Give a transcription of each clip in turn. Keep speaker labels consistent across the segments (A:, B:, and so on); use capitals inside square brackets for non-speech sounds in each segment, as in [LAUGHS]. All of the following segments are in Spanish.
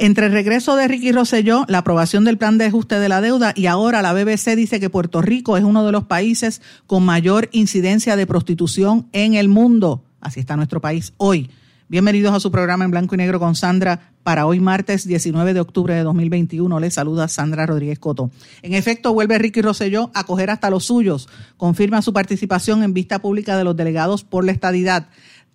A: Entre el regreso de Ricky Rosselló, la aprobación del plan de ajuste de la deuda y ahora la BBC dice que Puerto Rico es uno de los países con mayor incidencia de prostitución en el mundo. Así está nuestro país hoy. Bienvenidos a su programa en blanco y negro con Sandra para hoy martes 19 de octubre de 2021. Les saluda Sandra Rodríguez Coto. En efecto, vuelve Ricky Rosselló a coger hasta los suyos. Confirma su participación en vista pública de los delegados por la estadidad.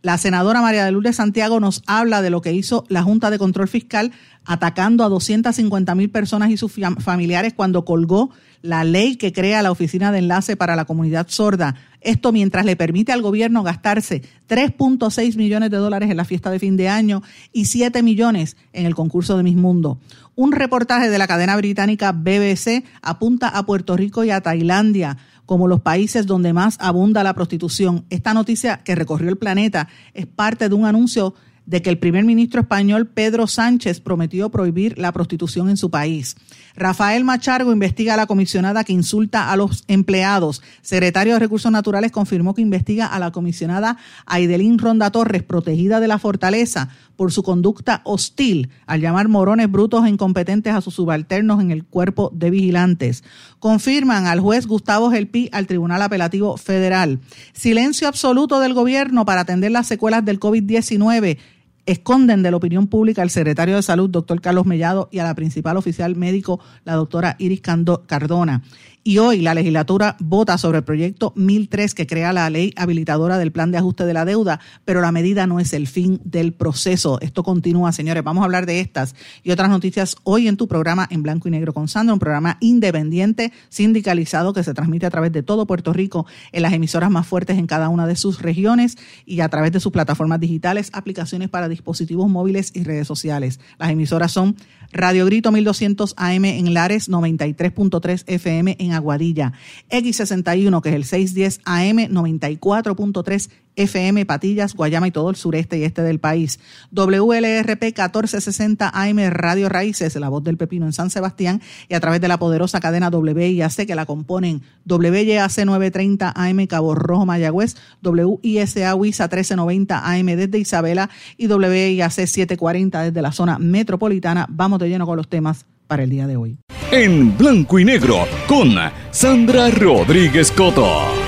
A: La senadora María de Lourdes Santiago nos habla de lo que hizo la Junta de Control Fiscal atacando a 250 mil personas y sus familiares cuando colgó la ley que crea la Oficina de Enlace para la Comunidad Sorda. Esto mientras le permite al gobierno gastarse 3.6 millones de dólares en la fiesta de fin de año y 7 millones en el concurso de Miss Mundo. Un reportaje de la cadena británica BBC apunta a Puerto Rico y a Tailandia como los países donde más abunda la prostitución. Esta noticia que recorrió el planeta es parte de un anuncio de que el primer ministro español Pedro Sánchez prometió prohibir la prostitución en su país. Rafael Machargo investiga a la comisionada que insulta a los empleados. Secretario de Recursos Naturales confirmó que investiga a la comisionada Aidelín Ronda Torres, protegida de la fortaleza, por su conducta hostil al llamar morones brutos e incompetentes a sus subalternos en el cuerpo de vigilantes. Confirman al juez Gustavo Gelpi al Tribunal Apelativo Federal. Silencio absoluto del gobierno para atender las secuelas del COVID-19 esconden de la opinión pública al secretario de Salud, doctor Carlos Mellado, y a la principal oficial médico, la doctora Iris Cardona. Y hoy la legislatura vota sobre el proyecto 1003 que crea la ley habilitadora del plan de ajuste de la deuda, pero la medida no es el fin del proceso. Esto continúa, señores. Vamos a hablar de estas y otras noticias hoy en tu programa en blanco y negro con Sandra, un programa independiente, sindicalizado que se transmite a través de todo Puerto Rico en las emisoras más fuertes en cada una de sus regiones y a través de sus plataformas digitales, aplicaciones para dispositivos móviles y redes sociales. Las emisoras son Radio Grito 1200 AM en Lares, 93.3 FM en Aguadilla, X61 que es el 610 AM, 94.3 FM, Patillas, Guayama y todo el sureste y este del país. WLRP 1460 AM Radio Raíces, la voz del pepino en San Sebastián y a través de la poderosa cadena WIAC que la componen WYAC 930 AM Cabo Rojo Mayagüez, WISA WISA 1390 AM desde Isabela y WIAC 740 desde la zona metropolitana. Vamos de lleno con los temas para el día de hoy.
B: En blanco y negro con Sandra Rodríguez Coto.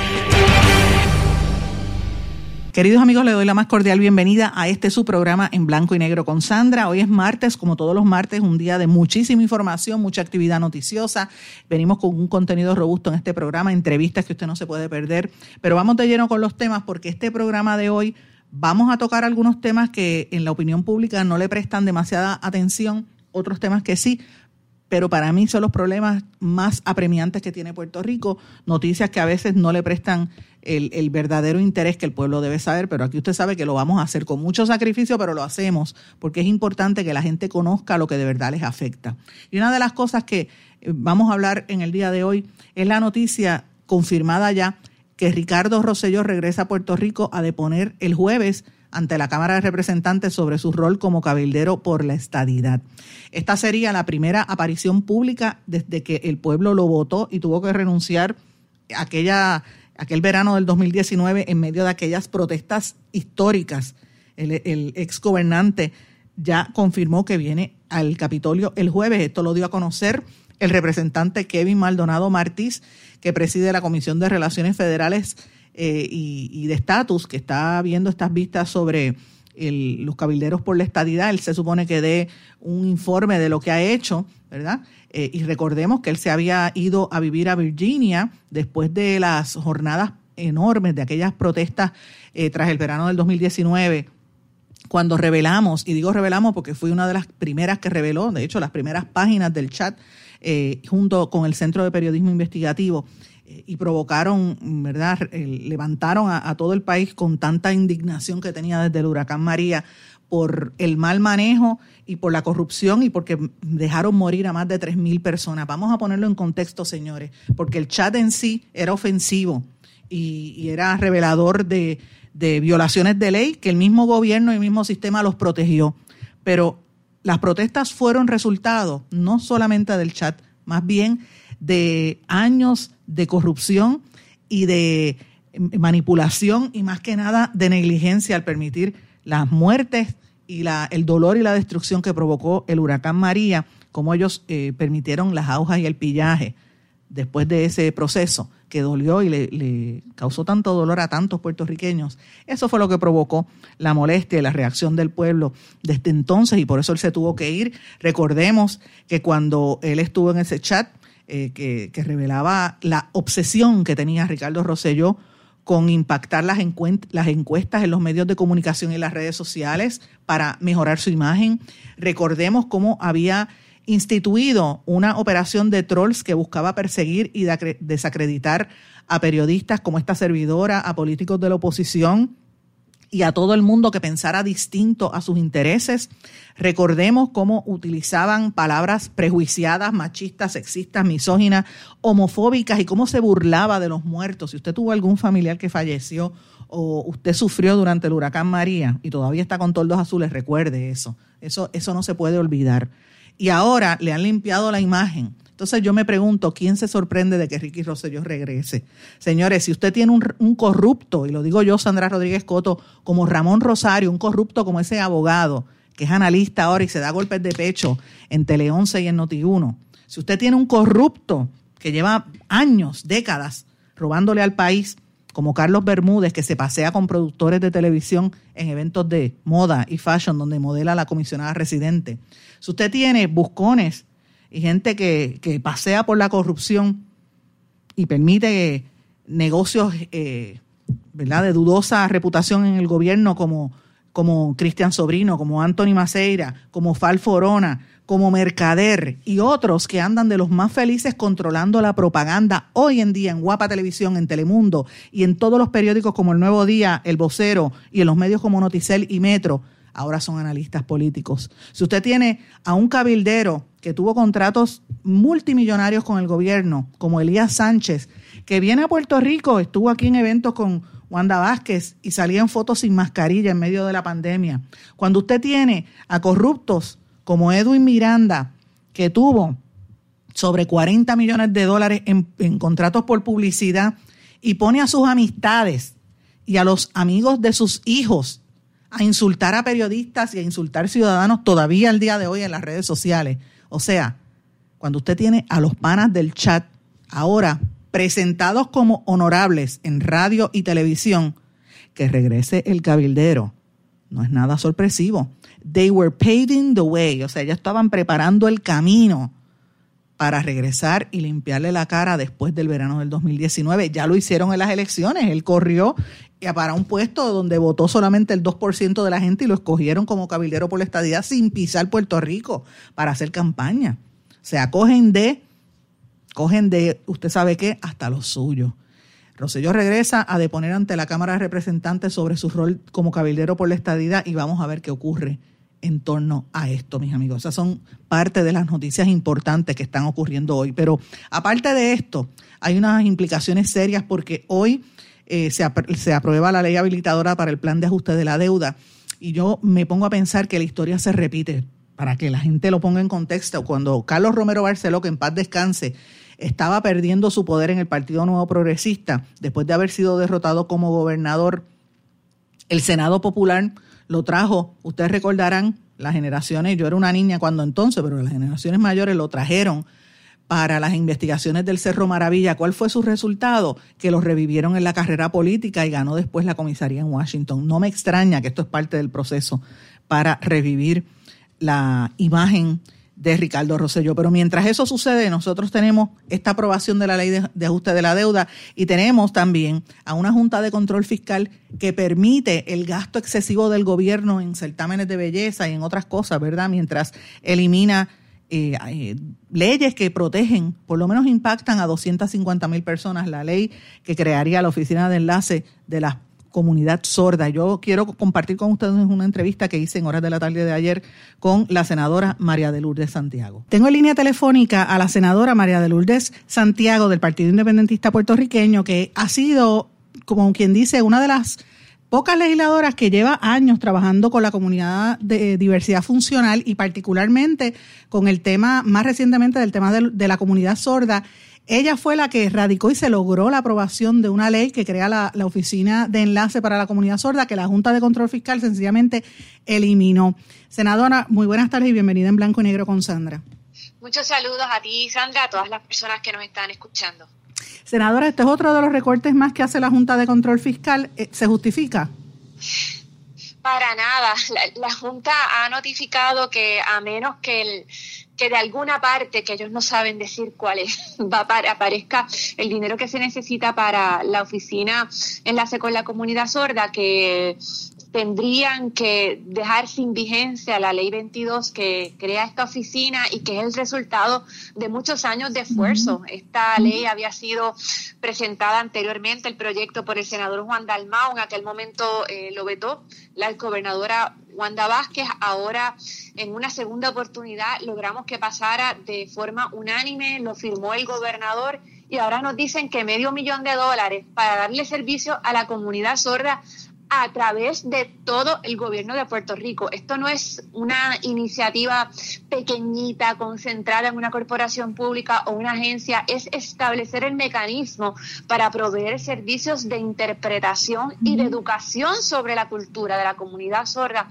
A: Queridos amigos, le doy la más cordial bienvenida a este su programa en blanco y negro con Sandra. Hoy es martes, como todos los martes, un día de muchísima información, mucha actividad noticiosa. Venimos con un contenido robusto en este programa, entrevistas que usted no se puede perder. Pero vamos de lleno con los temas porque este programa de hoy vamos a tocar algunos temas que en la opinión pública no le prestan demasiada atención, otros temas que sí, pero para mí son los problemas más apremiantes que tiene Puerto Rico, noticias que a veces no le prestan el, verdadero interés que el pueblo debe saber, pero aquí usted sabe que lo vamos a hacer con mucho sacrificio, pero lo hacemos porque es importante que la gente conozca lo que de verdad les afecta. Y una de las cosas que eh, vamos a hablar en el día de hoy es la noticia confirmada ya que Ricardo Rosselló regresa a Puerto Rico a deponer el jueves ante la Cámara de Representantes sobre su rol como cabildero por la estadidad. Esta sería la primera aparición pública desde que el pueblo lo votó y tuvo que renunciar aquella aquel verano del 2019 en medio de aquellas protestas históricas. El, el ex gobernante ya confirmó que viene al Capitolio el jueves. Esto lo dio a conocer el representante Kevin Maldonado Martís, que preside la Comisión de Relaciones Federales eh, y, de Estatus, que está viendo estas vistas sobre los cabilderos por la estadidad. Él se supone que dé un informe de lo que ha hecho, ¿verdad? Eh, y recordemos que él se había ido a vivir a Virginia después de las jornadas enormes de aquellas protestas eh, tras el verano del 2019 cuando revelamos, y digo revelamos porque fui una de las primeras que reveló, de hecho las primeras páginas del chat, junto con el Centro de Periodismo Investigativo, y provocaron, ¿verdad? levantaron a, todo el país con tanta indignación que tenía desde el huracán María por el mal manejo y por la corrupción y porque dejaron morir a más de 3.000 personas. Vamos a ponerlo en contexto, señores, porque el chat en sí era ofensivo y, era revelador de, de violaciones de ley que el mismo gobierno y el mismo sistema los protegió. Pero las protestas fueron resultado no solamente del chat, más bien de años de corrupción y de manipulación y más que nada de negligencia al permitir las muertes y la, el dolor y la destrucción que provocó el huracán María, como ellos eh, permitieron las aujas y el pillaje después de ese proceso que dolió y le, causó tanto dolor a tantos puertorriqueños. Eso fue lo que provocó la molestia y la reacción del pueblo desde entonces y por eso él se tuvo que ir. Recordemos que cuando él estuvo en ese chat, eh, que, revelaba la obsesión que tenía Ricardo Rosselló con impactar las, las encuestas en los medios de comunicación y las redes sociales para mejorar su imagen. Recordemos cómo había instituido una operación de trolls que buscaba perseguir y desacreditar a periodistas como esta servidora, a políticos de la oposición, y a todo el mundo que pensara distinto a sus intereses. Recordemos cómo utilizaban palabras prejuiciadas, machistas, sexistas, misóginas, homofóbicas y cómo se burlaba de los muertos. Si usted tuvo algún familiar que falleció o usted sufrió durante el huracán María y todavía está con toldos azules, recuerde eso. Eso, eso no se puede olvidar. Y ahora le han limpiado la imagen entonces yo me pregunto, ¿quién se sorprende de que Ricky Rosselló regrese? Señores, si usted tiene un, corrupto, y lo digo yo, Sandra Rodríguez Coto, como Ramón Rosario, un corrupto como ese abogado, que es analista ahora y se da golpes de pecho en Tele 11 y en Noti1, si usted tiene un corrupto que lleva años, décadas, robándole al país, como Carlos Bermúdez, que se pasea con productores de televisión en eventos de moda y fashion, donde modela la comisionada residente. Si usted tiene buscones y gente que, pasea por la corrupción y permite negocios eh, ¿verdad? de dudosa reputación en el gobierno como, como Cristian Sobrino, como Anthony Maceira, como Fal Forona, como Mercader y otros que andan de los más felices controlando la propaganda hoy en día en Guapa Televisión, en Telemundo y en todos los periódicos como El Nuevo Día, El Vocero y en los medios como Noticel y Metro, ahora son analistas políticos. Si usted tiene a un cabildero que tuvo contratos multimillonarios con el gobierno, como Elías Sánchez, que viene a Puerto Rico, estuvo aquí en eventos con Wanda Vázquez y salía en fotos sin mascarilla en medio de la pandemia. Cuando usted tiene a corruptos como Edwin Miranda, que tuvo sobre 40 millones de dólares en, en contratos por publicidad y pone a sus amistades y a los amigos de sus hijos a insultar a periodistas y a insultar ciudadanos todavía al día de hoy en las redes sociales. O sea, cuando usted tiene a los panas del chat ahora presentados como honorables en radio y televisión, que regrese el cabildero. No es nada sorpresivo. They were paving the way, o sea, ya estaban preparando el camino para regresar y limpiarle la cara después del verano del 2019. Ya lo hicieron en las elecciones. Él corrió para un puesto donde votó solamente el 2% de la gente y lo escogieron como cabildero por la estadía sin pisar Puerto Rico para hacer campaña. O sea, cogen de, cogen de, usted sabe qué, hasta lo suyo. Rosselló regresa a deponer ante la Cámara de Representantes sobre su rol como cabildero por la estadía y vamos a ver qué ocurre en torno a esto, mis amigos. Esas son parte de las noticias importantes que están ocurriendo hoy. Pero aparte de esto, hay unas implicaciones serias porque hoy eh, se, se aprueba la ley habilitadora para el plan de ajuste de la deuda. Y yo me pongo a pensar que la historia se repite, para que la gente lo ponga en contexto. Cuando Carlos Romero Barceló, que en paz descanse, estaba perdiendo su poder en el Partido Nuevo Progresista, después de haber sido derrotado como gobernador, el Senado Popular lo trajo, ustedes recordarán, las generaciones, yo era una niña cuando entonces, pero las generaciones mayores lo trajeron para las investigaciones del Cerro Maravilla. ¿Cuál fue su resultado? Que lo revivieron en la carrera política y ganó después la comisaría en Washington. No me extraña que esto es parte del proceso para revivir la imagen de Ricardo Rosselló. Pero mientras eso sucede, nosotros tenemos esta aprobación de la ley de, ajuste de la deuda y tenemos también a una Junta de Control Fiscal que permite el gasto excesivo del gobierno en certámenes de belleza y en otras cosas, ¿verdad? Mientras elimina eh, eh, leyes que protegen, por lo menos impactan a 250 mil personas, la ley que crearía la oficina de enlace de la comunidad sorda. Yo quiero compartir con ustedes una entrevista que hice en horas de la tarde de ayer con la senadora María de Lourdes Santiago. Tengo en línea telefónica a la senadora María de Lourdes Santiago del Partido Independentista Puertorriqueño, que ha sido, como quien dice, una de las pocas legisladoras que lleva años trabajando con la comunidad de diversidad funcional y particularmente con el tema, más recientemente del tema de, la comunidad sorda. Ella fue la que radicó y se logró la aprobación de una ley que crea la, Oficina de Enlace para la Comunidad Sorda, que la Junta de Control Fiscal sencillamente eliminó. Senadora, muy buenas tardes y bienvenida en Blanco y Negro con Sandra.
C: Muchos saludos a ti, Sandra, a todas las personas que nos están escuchando.
A: Senadora, este es otro de los recortes más que hace la Junta de Control Fiscal. Eh, ¿Se justifica?
C: Para nada. La, Junta ha notificado que a menos que el que de alguna parte que ellos no saben decir cuál es, [LAUGHS] va para, aparezca el dinero que se necesita para la oficina enlace con la comunidad sorda, que tendrían que dejar sin vigencia la ley 22 que crea esta oficina y que es el resultado de muchos años de esfuerzo. Esta ley había sido presentada anteriormente, el proyecto por el senador Juan Dalmau, en aquel momento eh, lo vetó la gobernadora Wanda Vázquez. Ahora, en una segunda oportunidad, logramos que pasara de forma unánime, lo firmó el gobernador y ahora nos dicen que medio millón de dólares para darle servicio a la comunidad sorda a través de todo el gobierno de Puerto Rico. Esto no es una iniciativa pequeñita, concentrada en una corporación pública o una agencia, es establecer el mecanismo para proveer servicios de interpretación y de educación sobre la cultura de la comunidad sorda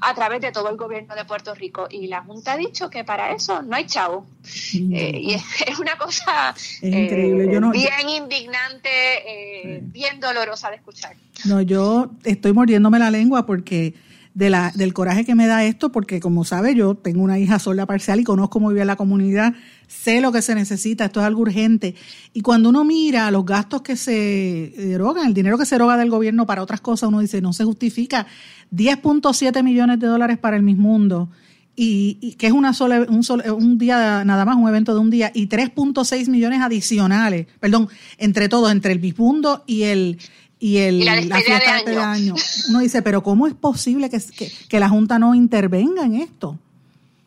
C: a través de todo el gobierno de Puerto Rico. Y la Junta ha dicho que para eso no hay chavo. Eh, y [LAUGHS] es, una cosa eh, bien indignante, eh, bien dolorosa de escuchar.
A: No, yo estoy mordiéndome la lengua porque de la, del coraje que me da esto, porque como sabe, yo tengo una hija sola parcial y conozco muy bien la comunidad, sé lo que se necesita, esto es algo urgente. Y cuando uno mira los gastos que se erogan, el dinero que se eroga del gobierno para otras cosas, uno dice, no se justifica 10.7 millones de dólares para el Mismundo. Y, y que es una sola, un, un día nada más, un evento de un día, y 3.6 millones adicionales, perdón, entre todos, entre el Mismundo y el, y, el,
C: la, fiesta de año. [LAUGHS]
A: Uno dice, pero ¿cómo es posible que, que, la Junta no intervenga en esto?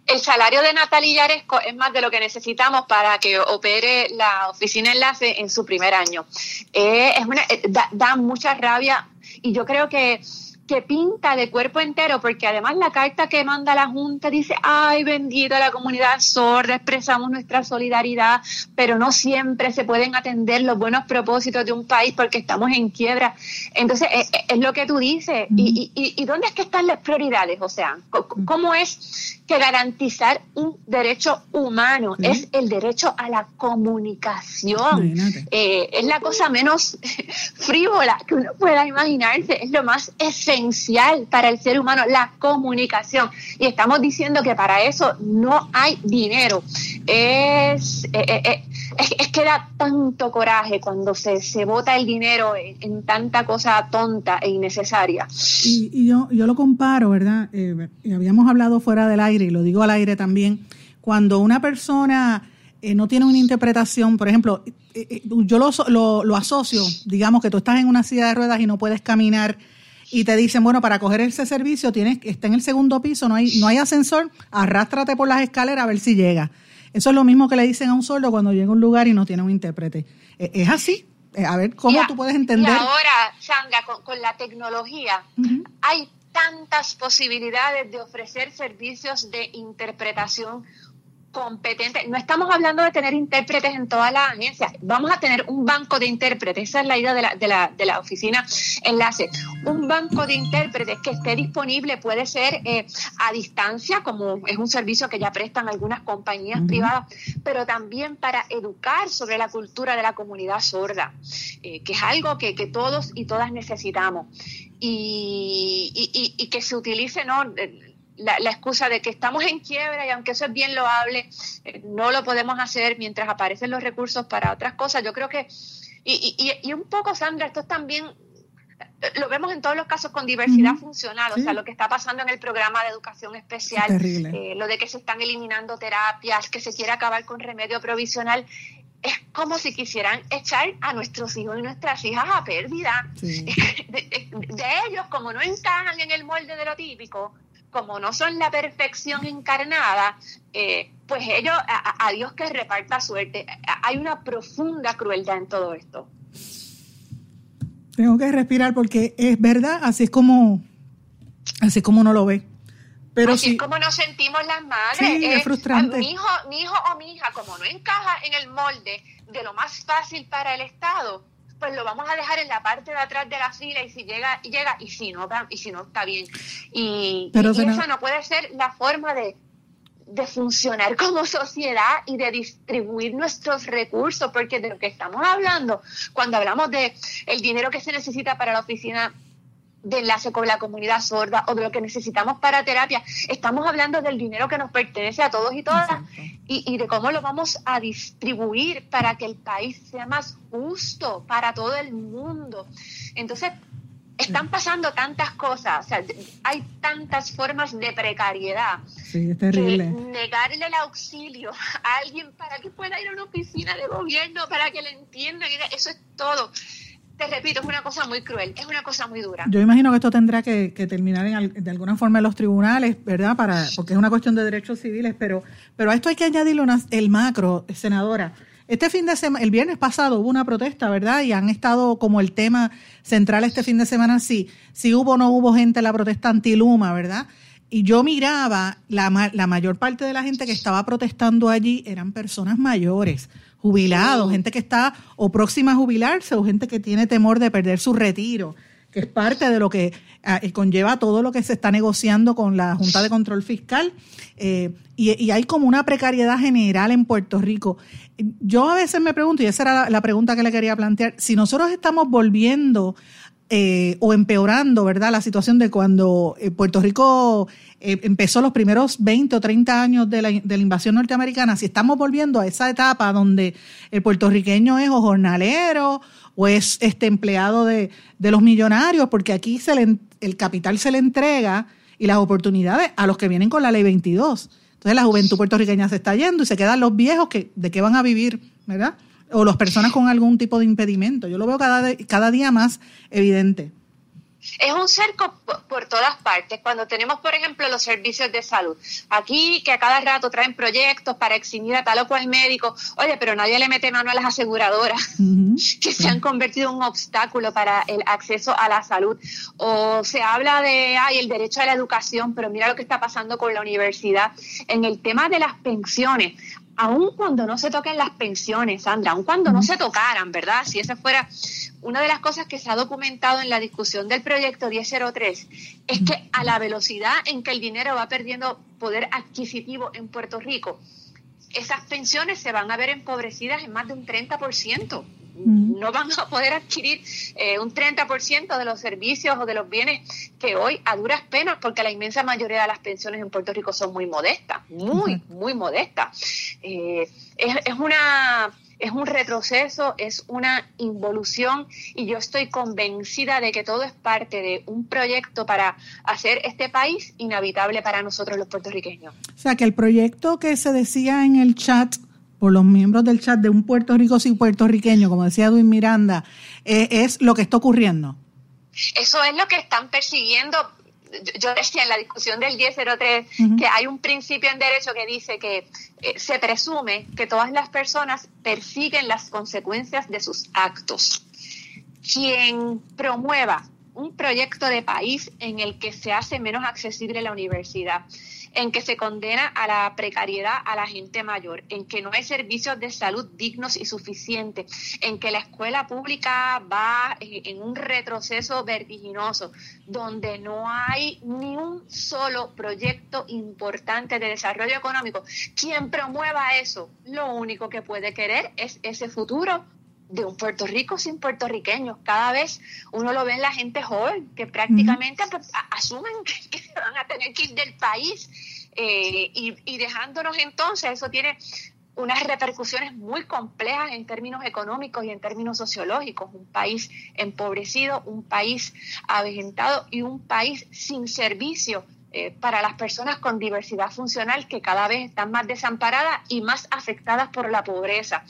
C: El salario de Natalia Yaresco es más de lo que necesitamos para que opere la oficina enlace en su primer año. Eh, es una, eh, da mucha rabia y yo creo que que pinta de cuerpo entero, porque además la carta que manda la Junta dice, ay, bendita la comunidad sorda, expresamos nuestra solidaridad, pero no siempre se pueden atender los buenos propósitos de un país porque estamos en quiebra. Entonces, es, lo que tú dices. ¿Y, y, dónde es que están las prioridades? O sea, ¿cómo es que garantizar un derecho humano es el derecho a la comunicación? Eh, es la cosa menos [LAUGHS] frívola que uno pueda imaginarse, es lo más esencial para el ser humano, la comunicación. Y estamos diciendo que para eso no hay dinero. Es, eh, eh, eh, es, que da tanto coraje cuando se, se bota el dinero en, tanta cosa tonta e innecesaria.
A: Y, yo, yo lo comparo, ¿verdad? y habíamos hablado fuera del aire, y lo digo al aire también, cuando una persona... no tiene una interpretación, por ejemplo, yo lo, lo, lo, asocio, digamos que tú estás en una silla de ruedas y no puedes caminar y te dicen, bueno, para coger ese servicio tienes está en el segundo piso, no hay, no hay ascensor, arrástrate por las escaleras a ver si llega. Eso es lo mismo que le dicen a un sordo cuando llega a un lugar y no tiene un intérprete. E, es así. Eh, a ver, ¿cómo tú puedes entender? Y
C: ahora, Sandra, con, la tecnología, hay tantas posibilidades de ofrecer servicios de interpretación competente. No estamos hablando de tener intérpretes en todas las agencias. Vamos a tener un banco de intérpretes. Esa es la idea de la, de la, de la oficina enlace. Un banco de intérpretes que esté disponible puede ser eh, a distancia, como es un servicio que ya prestan algunas compañías privadas, pero también para educar sobre la cultura de la comunidad sorda, eh, que es algo que, que todos y todas necesitamos. Y, y, y, que se utilice, ¿no? La, excusa de que estamos en quiebra y aunque eso es bien loable, eh, no lo podemos hacer mientras aparecen los recursos para otras cosas. Yo creo que, y, y, y un poco, Sandra, esto es también lo vemos en todos los casos con diversidad funcional, o sea, lo que está pasando en el programa de educación especial, eh, lo de que se están eliminando terapias, que se quiere acabar con remedio provisional, es como si quisieran echar a nuestros hijos y nuestras hijas a pérdida. [LAUGHS] De, ellos, como no encajan en el molde de lo típico, como no son la perfección encarnada, eh, pues ellos, a, Dios que reparta suerte. Hay una profunda crueldad en todo esto.
A: Tengo que respirar porque es verdad, así es como, así es como uno lo ve. Pero
C: Así es como nos sentimos las madres.
A: es frustrante.
C: Mi hijo, mi hijo o mi hija, como no encaja en el molde de lo más fácil para el Estado, pues lo vamos a dejar en la parte de atrás de la fila y si llega, llega y si no, y si no está bien. Y, Pero esa no puede ser la forma de, de funcionar como sociedad y de distribuir nuestros recursos, porque de lo que estamos hablando, cuando hablamos de el dinero que se necesita para la oficina de enlace con la comunidad sorda o de lo que necesitamos para terapia. Estamos hablando del dinero que nos pertenece a todos y todas y, de cómo lo vamos a distribuir para que el país sea más justo para todo el mundo. Entonces, están pasando tantas cosas, o sea, hay tantas formas de precariedad.
A: Sí, es terrible.
C: negarle el auxilio a alguien para que pueda ir a una oficina de gobierno, para que le entiendan, eso es todo te repito, es una cosa muy cruel, es una cosa muy dura.
A: Yo imagino que esto tendrá que, terminar de alguna forma en los tribunales, ¿verdad? Para, porque es una cuestión de derechos civiles, pero, pero a esto hay que añadirle el macro, senadora. Este fin de semana, el viernes pasado hubo una protesta, ¿verdad? Y han estado como el tema central este fin de semana, sí, si hubo o no hubo gente en la protesta anti-Luma, ¿verdad? Y yo miraba, la, la mayor parte de la gente que estaba protestando allí eran personas mayores jubilados, gente que está o próxima a jubilarse o gente que tiene temor de perder su retiro, que es parte de lo que ah, eh, conlleva todo lo que se está negociando con la Junta de Control Fiscal. Eh, y, hay como una precariedad general en Puerto Rico. Yo a veces me pregunto, y esa era la pregunta que le quería plantear, si nosotros estamos volviendo eh, o empeorando, ¿verdad? La situación de cuando eh, Puerto Rico eh, empezó los primeros 20 o 30 años de la, de la, invasión norteamericana, si estamos volviendo a esa etapa donde el puertorriqueño es o jornalero o es este empleado de, los millonarios, porque aquí se le, el capital se le entrega y las oportunidades a los que vienen con la ley 22. Entonces la juventud puertorriqueña se está yendo y se quedan los viejos que de qué van a vivir, ¿verdad? O las personas con algún tipo de impedimento. Yo lo veo cada, cada día más evidente.
C: Es un cerco por todas partes. Cuando tenemos, por ejemplo, los servicios de salud, aquí que a cada rato traen proyectos para eximir a tal o cual médico, oye, pero nadie le mete mano a las aseguradoras [LAUGHS] que se han convertido en un obstáculo para el acceso a la salud. O se habla de, ay, el derecho a la educación, pero mira lo que está pasando con la universidad. En el tema de las pensiones, aun cuando no se toquen las pensiones, Sandra, aun cuando no se tocaran, ¿verdad? Si esa fuera una de las cosas que se ha documentado en la discusión del proyecto 1003, es que a la velocidad en que el dinero va perdiendo poder adquisitivo en Puerto Rico, esas pensiones se van a ver empobrecidas en más de un 30% no van a poder adquirir eh, un 30% de los servicios o de los bienes que hoy a duras penas, porque la inmensa mayoría de las pensiones en Puerto Rico son muy modestas, muy, muy modestas. Eh, es, es una es un retroceso, es una involución y yo estoy convencida de que todo es parte de un proyecto para hacer este país inhabitable para nosotros los puertorriqueños.
A: O sea, que el proyecto que se decía en el chat por los miembros del chat de un Puerto Rico sin puertorriqueño, como decía Edwin Miranda, eh, es lo que está ocurriendo.
C: Eso es lo que están persiguiendo. Yo decía en la discusión del 1003 que hay un principio en derecho que dice que eh, se presume que todas las personas persiguen las consecuencias de sus actos. Quien promueva un proyecto de país en el que se hace menos accesible la universidad, en que se condena a la precariedad a la gente mayor, en que no hay servicios de salud dignos y suficientes, en que la escuela pública va eh, en un retroceso vertiginoso, donde no hay ni un solo proyecto importante de desarrollo económico. Quien promueva eso, lo único que puede querer es ese futuro de un Puerto Rico sin puertorriqueños. Cada vez uno lo ve en la gente joven, que prácticamente pues, asumen [LAUGHS] que, van a tener que ir del país eh, y, y, dejándonos entonces, eso tiene unas repercusiones muy complejas en términos económicos y en términos sociológicos. Un país empobrecido, un país avejentado y un país sin servicio eh, para las personas con diversidad funcional que cada vez están más desamparadas y más afectadas por la pobreza.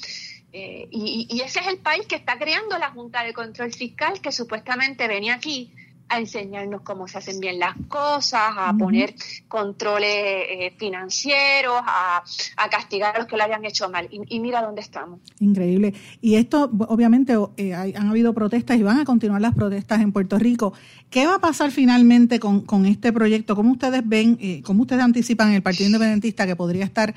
C: Eh, y, ese es el país que está creando la Junta de Control Fiscal que supuestamente venía aquí a enseñarnos cómo se hacen bien las cosas, a poner controles eh, financieros, a, castigar a los que lo habían hecho mal. Y, mira dónde estamos.
A: Increíble. Y esto, obviamente, eh, han habido protestas y van a continuar las protestas en Puerto Rico. ¿Qué va a pasar finalmente con, este proyecto? ¿Cómo ustedes ven, eh, cómo ustedes anticipan el Partido Independentista que podría estar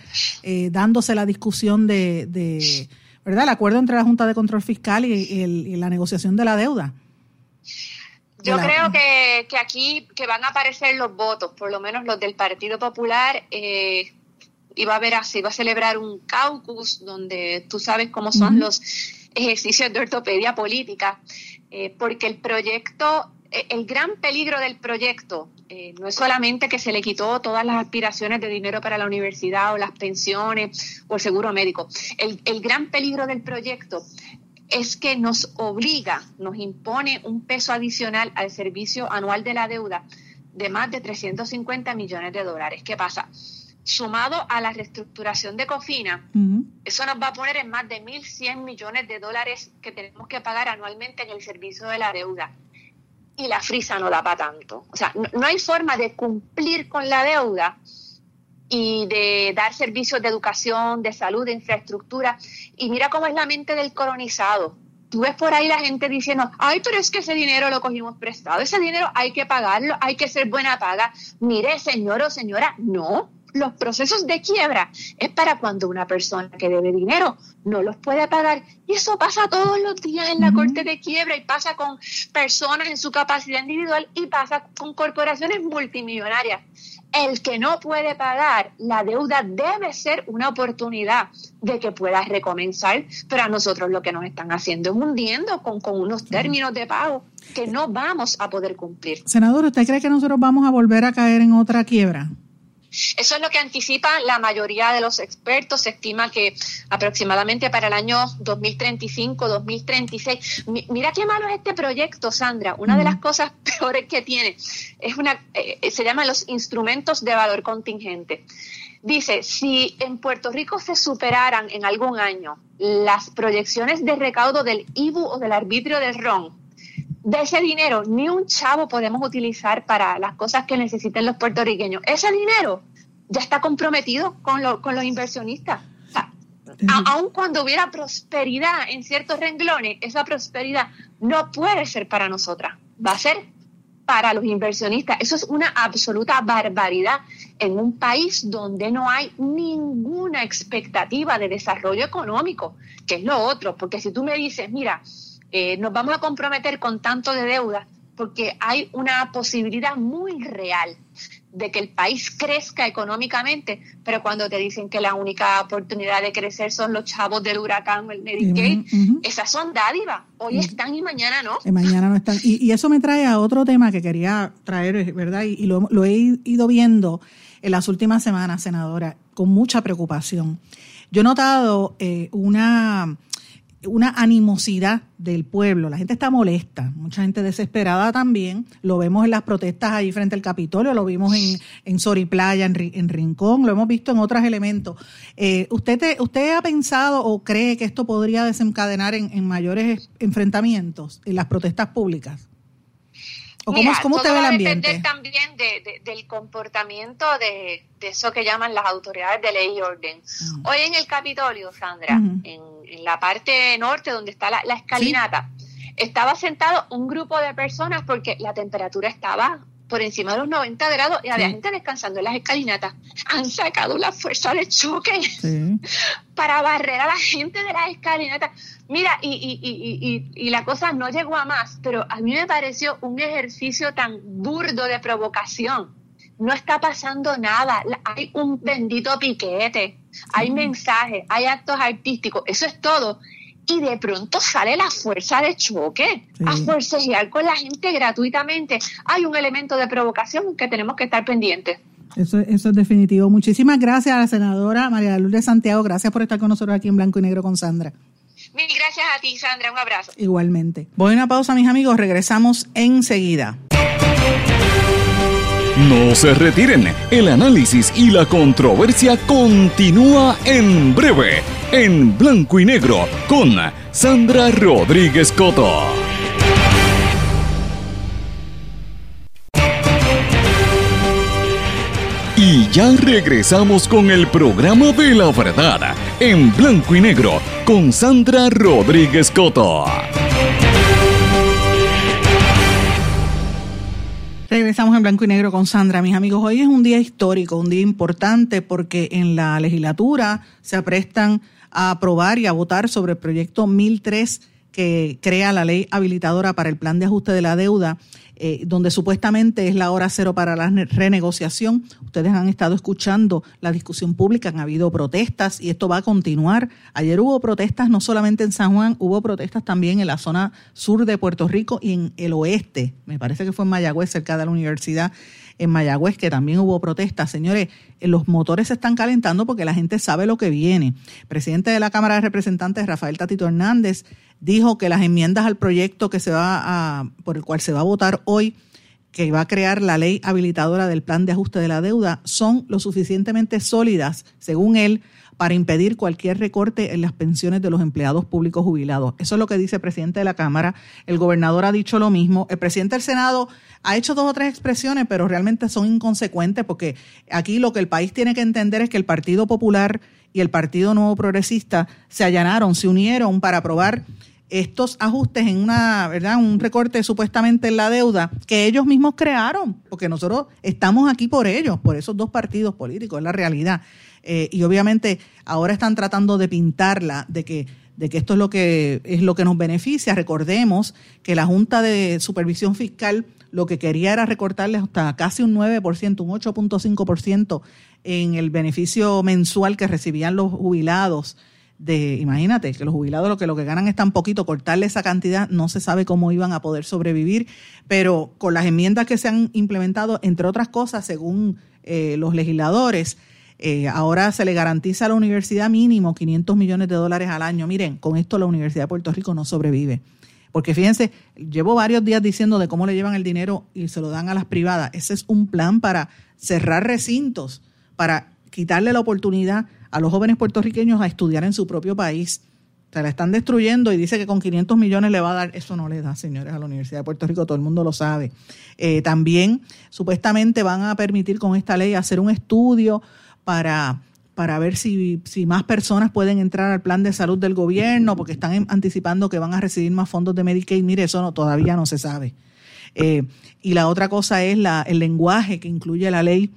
A: dándose la discusión de, ¿verdad? El acuerdo entre la Junta de Control Fiscal y la negociación de la deuda.
C: Yo creo que, que, aquí que van a aparecer los votos, por lo menos los del Partido Popular. Eh, iba a haber así, va a celebrar un caucus donde tú sabes cómo son los ejercicios de ortopedia política, eh, porque el proyecto, el gran peligro del proyecto eh, no es solamente que se le quitó todas las aspiraciones de dinero para la universidad o las pensiones o el seguro médico. El, el gran peligro del proyecto es que nos obliga, nos impone un peso adicional al servicio anual de la deuda de más de 350 millones de dólares. ¿Qué pasa? Sumado a la reestructuración de Cofina, eso nos va a poner en más de 1.100 millones de dólares que tenemos que pagar anualmente en el servicio de la deuda. Y la frisa no da para tanto. O sea, no hay forma de cumplir con la deuda y de dar servicios de educación, de salud, de infraestructura. Y mira cómo es la mente del colonizado. Tú ves por ahí la gente diciendo, ay, pero es que ese dinero lo cogimos prestado, ese dinero hay que pagarlo, hay que ser buena paga. Mire, señor o señora, no. Los procesos de quiebra es para cuando una persona que debe dinero no los puede pagar. Y eso pasa todos los días en la corte de quiebra y pasa con personas en su capacidad individual y pasa con corporaciones multimillonarias el que no puede pagar la deuda debe ser una oportunidad de que pueda recomenzar, pero a nosotros lo que nos están haciendo es hundiendo con, con unos términos de pago que no vamos a poder cumplir.
A: Senador, ¿usted cree que nosotros vamos a volver a caer en otra quiebra?
C: Eso es lo que anticipa la mayoría de los expertos. Se estima que aproximadamente para el año 2035, 2036. Mira qué malo es este proyecto, Sandra. Una de las cosas [LAUGHS] peores que tiene es una, eh, se llama los instrumentos de valor contingente. Dice, si en Puerto Rico se superaran en algún año las proyecciones de recaudo del IBU o del arbitrio del RON, de ese dinero ni un chavo podemos utilizar para las cosas que necesiten los puertorriqueños. Ese dinero ya está comprometido con, con los inversionistas. aun cuando hubiera prosperidad en ciertos renglones, esa prosperidad no puede ser para nosotras, va a ser para los inversionistas. Eso es una absoluta barbaridad en un país donde no hay ninguna expectativa de desarrollo económico, que es lo otro, porque si tú me dices, mira, eh, nos vamos a comprometer con tanto de deuda porque hay una posibilidad muy real de que el país crezca económicamente, pero cuando te dicen que la única oportunidad de crecer son los chavos del huracán, el Medicaid, esas son dádivas. Hoy están y mañana no.
A: Y mañana no están. Y, eso me trae a otro tema que quería traer, ¿verdad? Y, lo, he ido viendo en las últimas semanas, senadora, con mucha preocupación. Yo he notado eh, una una animosidad del pueblo. La gente está molesta, mucha gente desesperada también. Lo vemos en las protestas ahí frente al Capitolio, lo vimos en, en Soriplaya, en, en Rincón, lo hemos visto en otros elementos. Eh, ¿usted, ¿Usted ha pensado o cree que esto podría desencadenar en, mayores enfrentamientos en las protestas públicas?
C: ¿O cómo, usted ve el ambiente? también del comportamiento de, eso que llaman las autoridades de ley y orden. Mm. Hoy en el Capitolio, Sandra, en en la parte norte donde está la, escalinata, estaba sentado un grupo de personas porque la temperatura estaba por encima de los 90 grados y había gente descansando en las escalinatas. Han sacado la fuerza de choque [LAUGHS] para barrer a la gente de las escalinatas. Mira, y, y, y, y, la cosa no llegó a más, pero a mí me pareció un ejercicio tan burdo de provocación. No está pasando nada. Hay un bendito piquete hay mensajes, hay actos artísticos, eso es todo. Y de pronto sale la fuerza de choque a forcejear con la gente gratuitamente. Hay un elemento de provocación que tenemos que estar pendientes.
A: Eso, eso es definitivo. Muchísimas gracias a la senadora María Lourdes Santiago. Gracias por estar con nosotros aquí en Blanco y Negro con Sandra.
C: Mil gracias a ti, Sandra. Un abrazo.
A: Igualmente. Voy a una pausa, mis amigos. Regresamos enseguida.
B: No se retiren. El análisis y la controversia continúa en breve, en Blanco y Negro, con Sandra Rodríguez Coto. Y ya regresamos con el programa de la verdad en blanco y negro con Sandra Rodríguez Coto.
A: Regresamos en blanco y negro con Sandra. Mis amigos, hoy es un día histórico, un día importante porque en la legislatura se aprestan a aprobar y a votar sobre el proyecto 1003 que crea la ley habilitadora para el plan de ajuste de la deuda eh, donde supuestamente es la hora cero para la renegociación. Ustedes han estado escuchando la discusión pública, han habido protestas y esto va a continuar. Ayer hubo protestas no solamente en San Juan, hubo protestas también en la zona sur de Puerto Rico y en el oeste. Me parece que fue en Mayagüez, cerca de la universidad en Mayagüez, que también hubo protestas. Señores, eh, los motores se están calentando porque la gente sabe lo que viene. presidente de la Cámara de Representantes, Rafael Tatito Hernández, dijo que las enmiendas al proyecto que se va a, por el cual se va a votar hoy, que va a crear la ley habilitadora del plan de ajuste de la deuda, son lo suficientemente sólidas, según él, para impedir cualquier recorte en las pensiones de los empleados públicos jubilados. Eso es lo que dice el presidente de la Cámara. El gobernador ha dicho lo mismo. El presidente del Senado ha hecho dos o tres expresiones, pero realmente son inconsecuentes porque aquí lo que el país tiene que entender es que el Partido Popular y el Partido Nuevo Progresista se allanaron, se unieron para aprobar estos ajustes en una, ¿verdad? Un recorte supuestamente en la deuda que ellos mismos crearon, porque nosotros estamos aquí por ellos, por esos dos partidos políticos, es la realidad. Eh, y obviamente ahora están tratando de pintarla de que de que esto es lo que es lo que nos beneficia. Recordemos que la Junta de Supervisión Fiscal lo que quería era recortarles hasta casi un 9%, un 8.5% en el beneficio mensual que recibían los jubilados de, imagínate, que los jubilados lo que, lo que ganan es tan poquito, cortarle esa cantidad, no se sabe cómo iban a poder sobrevivir, pero con las enmiendas que se han implementado, entre otras cosas, según eh, los legisladores, eh, ahora se le garantiza a la universidad mínimo 500 millones de dólares al año. Miren, con esto la Universidad de Puerto Rico no sobrevive. Porque fíjense, llevo varios días diciendo de cómo le llevan el dinero y se lo dan a las privadas. Ese es un plan para cerrar recintos, para quitarle la oportunidad a los jóvenes puertorriqueños a estudiar en su propio país. Se la están destruyendo y dice que con 500 millones le va a dar. Eso no le da, señores, a la Universidad de Puerto Rico, todo el mundo lo sabe. Eh, también, supuestamente, van a permitir con esta ley hacer un estudio para, para ver si, si más personas pueden entrar al plan de salud del gobierno, porque están anticipando que van a recibir más fondos de Medicaid. Mire, eso no, todavía no se sabe. Eh, y la otra cosa es la, el lenguaje que incluye la ley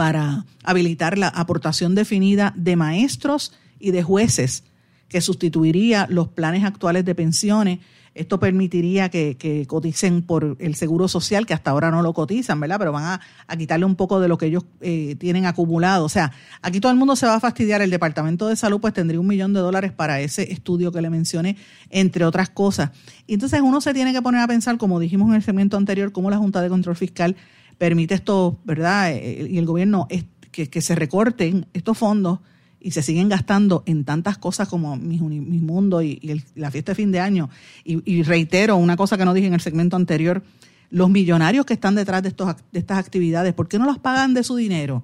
A: para habilitar la aportación definida de maestros y de jueces que sustituiría los planes actuales de pensiones. Esto permitiría que, coticen por el seguro social, que hasta ahora no lo cotizan, ¿verdad? Pero van a, quitarle un poco de lo que ellos eh, tienen acumulado. O sea, aquí todo el mundo se va a fastidiar. El Departamento de Salud pues tendría un millón de dólares para ese estudio que le mencioné, entre otras cosas. Y entonces uno se tiene que poner a pensar, como dijimos en el segmento anterior, cómo la Junta de Control Fiscal permite esto, ¿verdad? Eh, y el gobierno es que, se recorten estos fondos y se siguen gastando en tantas cosas como mi, mundo y, la fiesta de fin de año. Y, reitero una cosa que no dije en el segmento anterior, los millonarios que están detrás de, estos, de estas actividades, ¿por qué no las pagan de su dinero?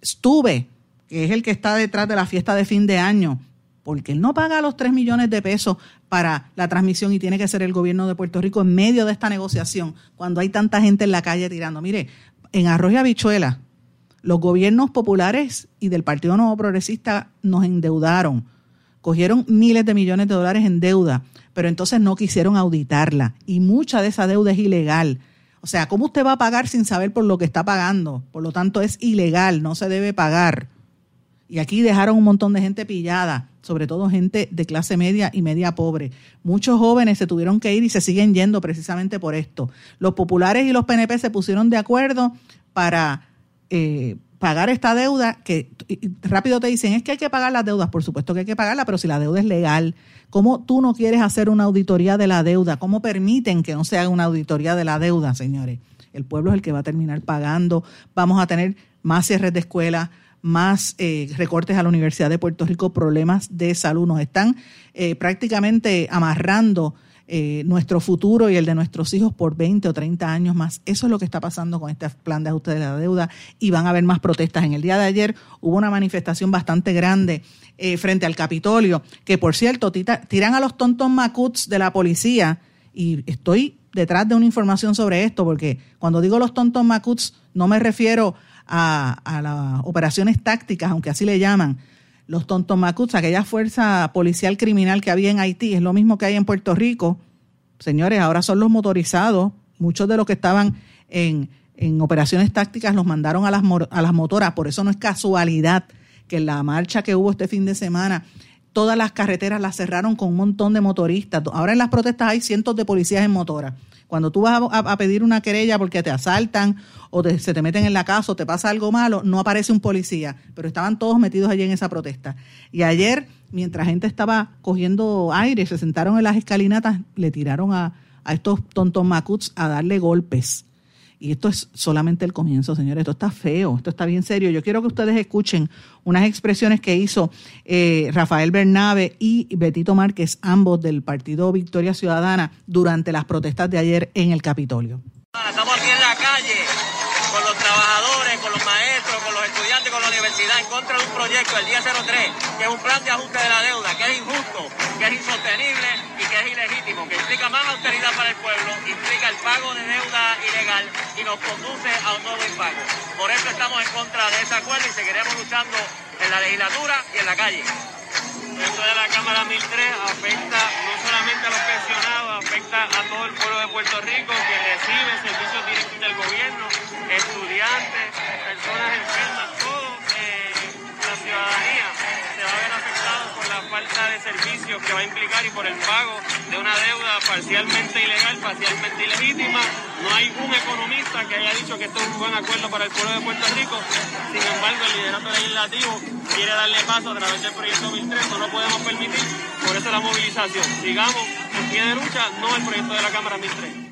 A: Estuve, que es el que está detrás de la fiesta de fin de año, porque él no paga los 3 millones de pesos para la transmisión y tiene que ser el gobierno de Puerto Rico en medio de esta negociación, cuando hay tanta gente en la calle tirando. Mire, en Arroz y Habichuela, los gobiernos populares y del Partido Nuevo Progresista nos endeudaron, cogieron miles de millones de dólares en deuda, pero entonces no quisieron auditarla y mucha de esa deuda es ilegal. O sea, ¿cómo usted va a pagar sin saber por lo que está pagando? Por lo tanto, es ilegal, no se debe pagar. Y aquí dejaron un montón de gente pillada, sobre todo gente de clase media y media pobre. Muchos jóvenes se tuvieron que ir y se siguen yendo precisamente por esto. Los populares y los PNP se pusieron de acuerdo para eh, pagar esta deuda, que rápido te dicen, es que hay que pagar las deudas, por supuesto que hay que pagarla, pero si la deuda es legal, ¿cómo tú no quieres hacer una auditoría de la deuda? ¿Cómo permiten que no se haga una auditoría de la deuda, señores? el pueblo es el que va a terminar pagando. Vamos a tener más cierres de escuelas, más eh, recortes a la Universidad de Puerto Rico, problemas de salud. Nos están eh, prácticamente amarrando eh, nuestro futuro y el de nuestros hijos por 20 o 30 años más. Eso es lo que está pasando con este plan de ajuste de la deuda y van a haber más protestas. En el día de ayer hubo una manifestación bastante grande frente al Capitolio, que por cierto tiran a los tontos macuts de la policía y estoy detrás de una información sobre esto porque cuando digo los tontos macuts no me refiero a, las operaciones tácticas, aunque así le llaman, los tontomacuts, aquella fuerza policial criminal que había en Haití, es lo mismo que hay en Puerto Rico. Señores, ahora son los motorizados. Muchos de los que estaban en, en operaciones tácticas los mandaron a las, a las motoras. Por eso no es casualidad que en la marcha que hubo este fin de semana, todas las carreteras las cerraron con un montón de motoristas. Ahora en las protestas hay cientos de policías en motora. Cuando tú vas a, pedir una querella porque te asaltan o se te meten en la casa o te pasa algo malo, no aparece un policía, pero estaban todos metidos allí en esa protesta. Y ayer, mientras gente estaba cogiendo aire, se sentaron en las escalinatas, le tiraron a, a estos tontos macuts a darle golpes y esto es solamente el comienzo, señores. Esto está feo, esto está bien serio. Yo quiero que ustedes escuchen unas expresiones que hizo eh, Rafael Bernabe y Betito Márquez, ambos del Partido Victoria Ciudadana, durante las protestas de ayer en el Capitolio.
D: Estamos aquí en la calle con los trabajadores, con los maestros, con los estudiantes, con la universidad, en contra de un proyecto, el día 03, que es un plan de ajuste de la deuda, que es injusto, que es insostenible y es ilegítimo, que implica más austeridad para el pueblo, implica el pago de deuda ilegal y nos conduce a un nuevo impago. Por eso estamos en contra de ese acuerdo y seguiremos luchando en la legislatura y en la calle. Esto de la Cámara 1003 afecta no solamente a los pensionados, afecta a todo el pueblo de Puerto Rico que recibe servicios directos del gobierno, estudiantes, personas enfermas, falta de servicios que va a implicar y por el pago de una deuda parcialmente ilegal, parcialmente ilegítima. No hay un economista que haya dicho que esto es un buen acuerdo para el pueblo de Puerto Rico. Sin embargo, el liderato legislativo quiere darle paso a través del proyecto 2003. No lo podemos permitir. Por eso la movilización. Sigamos en pie de lucha, no el proyecto de la Cámara 2003.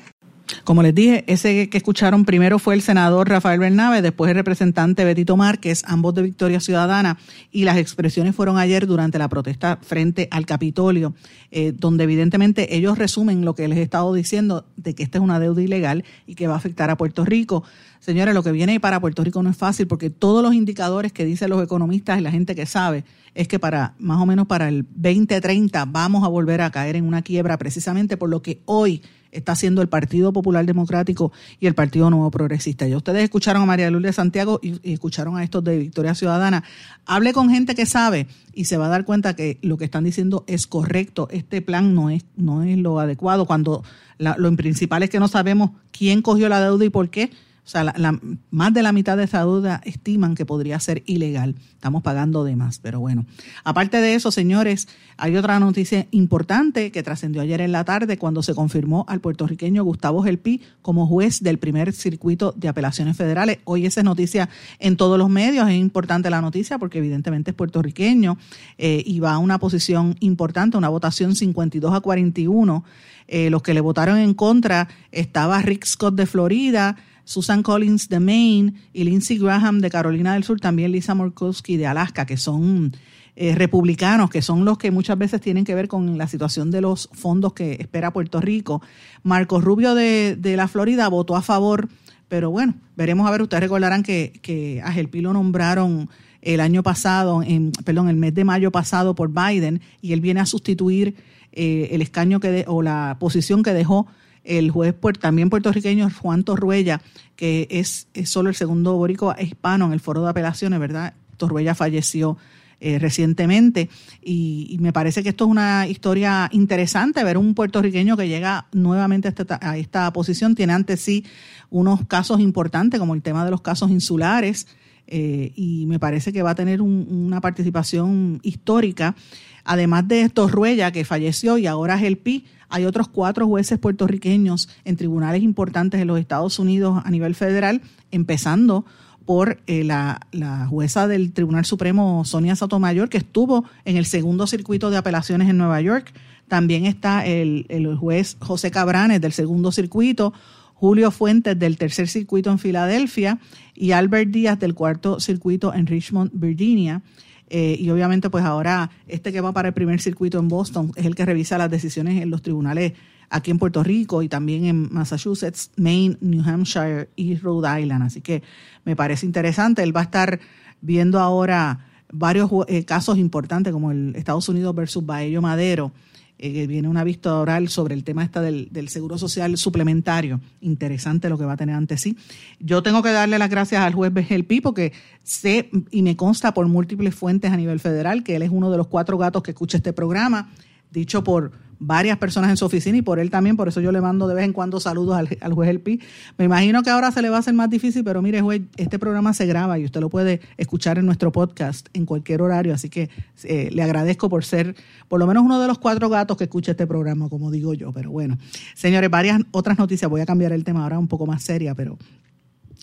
A: Como les dije, ese que escucharon primero fue el senador Rafael Bernabe, después el representante Betito Márquez, ambos de Victoria Ciudadana, y las expresiones fueron ayer durante la protesta frente al Capitolio, eh, donde evidentemente ellos resumen lo que les he estado diciendo de que esta es una deuda ilegal y que va a afectar a Puerto Rico. Señores, lo que viene para Puerto Rico no es fácil porque todos los indicadores que dicen los economistas y la gente que sabe es que para más o menos para el 2030 vamos a volver a caer en una quiebra precisamente por lo que hoy está haciendo el Partido Popular Democrático y el Partido Nuevo Progresista. Ya ustedes escucharon a María Lourdes Santiago y, escucharon a estos de Victoria Ciudadana. Hable con gente que sabe y se va a dar cuenta que lo que están diciendo es correcto. Este plan no es, no es lo adecuado cuando lo principal es que no sabemos quién cogió la deuda y por qué o sea, la, más de la mitad de esa deuda estiman que podría ser ilegal. Estamos pagando de más, pero bueno. Aparte de eso, señores, hay otra noticia importante que trascendió ayer en la tarde cuando se confirmó al puertorriqueño Gustavo Gelpi como juez del primer circuito de apelaciones federales. Hoy esa es noticia en todos los medios. Es importante la noticia porque evidentemente es puertorriqueño eh, y va a una posición importante, una votación 52 a 41. Eh, los que le votaron en contra estaba Rick Scott de Florida, Susan Collins de Maine y Lindsey Graham de Carolina del Sur, también Lisa Murkowski de Alaska, que son eh, republicanos, que son los que muchas veces tienen que ver con la situación de los fondos que espera Puerto Rico. Marcos Rubio de, la Florida votó a favor, pero bueno, veremos a ver, ustedes recordarán que, que a Gelpi lo nombraron el año pasado, en, perdón, el mes de mayo pasado por Biden, y él viene a sustituir eh, el escaño que o la posición que dejó el juez también puertorriqueño Juan Torruella, que es, solo el segundo boricua hispano en el foro de apelaciones, ¿verdad? Torruella falleció eh, recientemente y, me parece que esto es una historia interesante, ver un puertorriqueño que llega nuevamente a esta, a esta posición, tiene ante sí unos casos importantes como el tema de los casos insulares eh, y me parece que va a tener una participación histórica. Además de Torruella, que falleció y ahora es el PI, hay otros cuatro jueces puertorriqueños en tribunales importantes en los Estados Unidos a nivel federal, empezando por eh, la, jueza del Tribunal Supremo Sonia Sotomayor, que estuvo en el segundo circuito de apelaciones en Nueva York. También está el, el juez José Cabranes del segundo circuito, Julio Fuentes del tercer circuito en Filadelfia y Albert Díaz del cuarto circuito en Richmond, Virginia. Eh, y obviamente pues ahora este que va para el primer circuito en Boston es el que revisa las decisiones en los tribunales aquí en Puerto Rico y también en Massachusetts, Maine, New Hampshire y Rhode Island. Así que me parece interesante. Él va a estar viendo ahora varios eh, casos importantes como el Estados Unidos versus Baello Madero. Eh, viene una vista oral sobre el tema esta del, seguro social suplementario. Interesante lo que va a tener ante sí. Yo tengo que darle las gracias al juez Begelpi porque sé y me consta por múltiples fuentes a nivel federal que él es uno de los cuatro gatos que escucha este programa, dicho por varias personas en su oficina y por él también, por eso yo le mando de vez en cuando saludos al, juez El Pi. Me imagino que ahora se le va a hacer más difícil, pero mire, juez, este programa se graba y usted lo puede escuchar en nuestro podcast en cualquier horario, así que eh, le agradezco por ser por lo menos uno de los cuatro gatos que escucha este programa, como digo yo, pero bueno. Señores, varias otras noticias, voy a cambiar el tema ahora un poco más seria, pero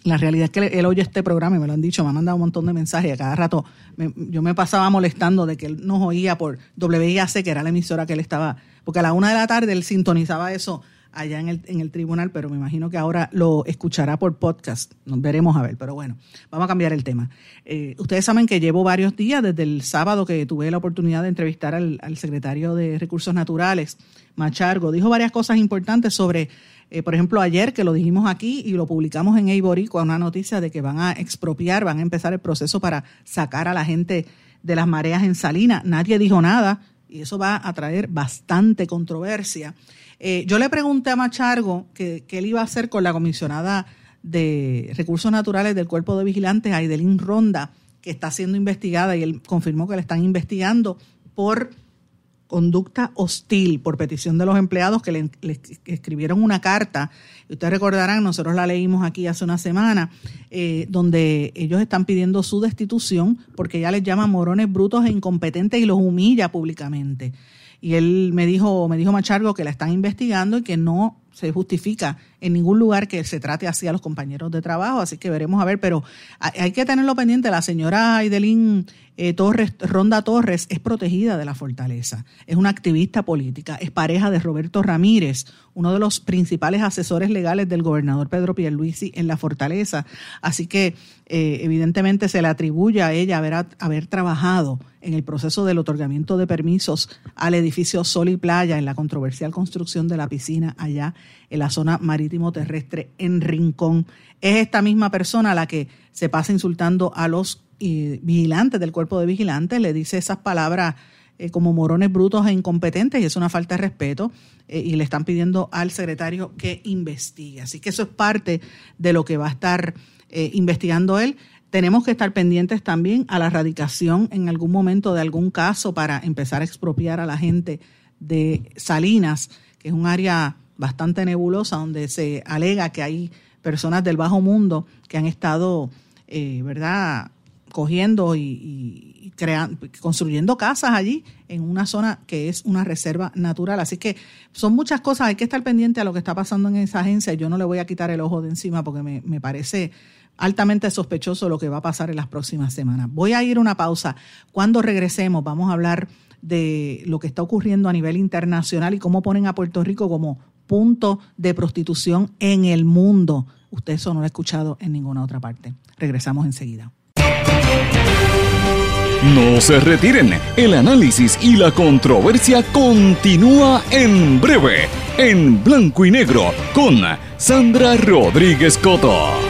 A: la realidad es que él oye este programa y me lo han dicho, me ha mandado un montón de mensajes a cada rato yo me pasaba molestando de que él nos oía por WIAC, que era la emisora que él estaba, porque a la una de la tarde él sintonizaba eso allá en el, en el tribunal, pero me imagino que ahora lo escuchará por podcast. Nos veremos a ver, pero bueno, vamos a cambiar el tema. Eh, ustedes saben que llevo varios días, desde el sábado que tuve la oportunidad de entrevistar al, secretario de Recursos Naturales, Machargo, dijo varias cosas importantes sobre eh, por ejemplo, ayer que lo dijimos aquí y lo publicamos en Eiborico, una noticia de que van a expropiar, van a empezar el proceso para sacar a la gente de las mareas en Salina. Nadie dijo nada y eso va a traer bastante controversia. Eh, yo le pregunté a Machargo qué él iba a hacer con la comisionada de Recursos Naturales del Cuerpo de Vigilantes, Aidelín Ronda, que está siendo investigada y él confirmó que le están investigando por conducta hostil por petición de los empleados que le, escribieron una carta. Ustedes recordarán, nosotros la leímos aquí hace una semana, eh, donde ellos están pidiendo su destitución porque ella les llama morones brutos e incompetentes y los humilla públicamente. Y él me dijo, me dijo Machargo que la están investigando y que no se justifica en ningún lugar que se trate así a los compañeros de trabajo, así que veremos a ver, pero hay que tenerlo pendiente, la señora Aidelín eh, Torres, Ronda Torres es protegida de la fortaleza, es una activista política, es pareja de Roberto Ramírez, uno de los principales asesores legales del gobernador Pedro Pierluisi en la fortaleza, así que eh, evidentemente se le atribuye a ella haber, haber trabajado en el proceso del otorgamiento de permisos al edificio Sol y Playa en la controversial construcción de la piscina allá en la zona marítimo terrestre en Rincón. Es esta misma persona la que se pasa insultando a los vigilante del cuerpo de vigilantes le dice esas palabras eh, como morones brutos e incompetentes y es una falta de respeto eh, y le están pidiendo al secretario que investigue. Así que eso es parte de lo que va a estar eh, investigando él. Tenemos que estar pendientes también a la erradicación en algún momento de algún caso para empezar a expropiar a la gente de Salinas, que es un área bastante nebulosa donde se alega que hay personas del bajo mundo que han estado, ¿verdad?, cogiendo y, creando, construyendo casas allí en una zona que es una reserva natural. Así que son muchas cosas, hay que estar pendiente a lo que está pasando en esa agencia. Yo no le voy a quitar el ojo de encima porque me, me parece altamente sospechoso lo que va a pasar en las próximas semanas. Voy a ir a una pausa. Cuando regresemos vamos a hablar de lo que está ocurriendo a nivel internacional y cómo ponen a Puerto Rico como punto de prostitución en el mundo. Usted eso no lo ha escuchado en ninguna otra parte. Regresamos enseguida.
B: No se retiren, el análisis y la controversia continúa en breve, en blanco y negro, con Sandra Rodríguez Coto.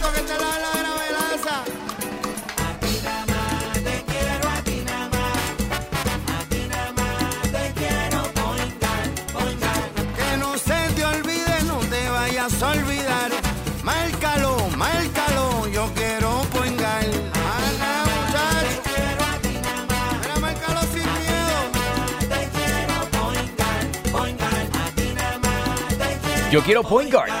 E: olvidar, márcalo, márcalo, yo quiero poengar. Quiero a ti Te quiero a ti nada.
F: Yo quiero poengar.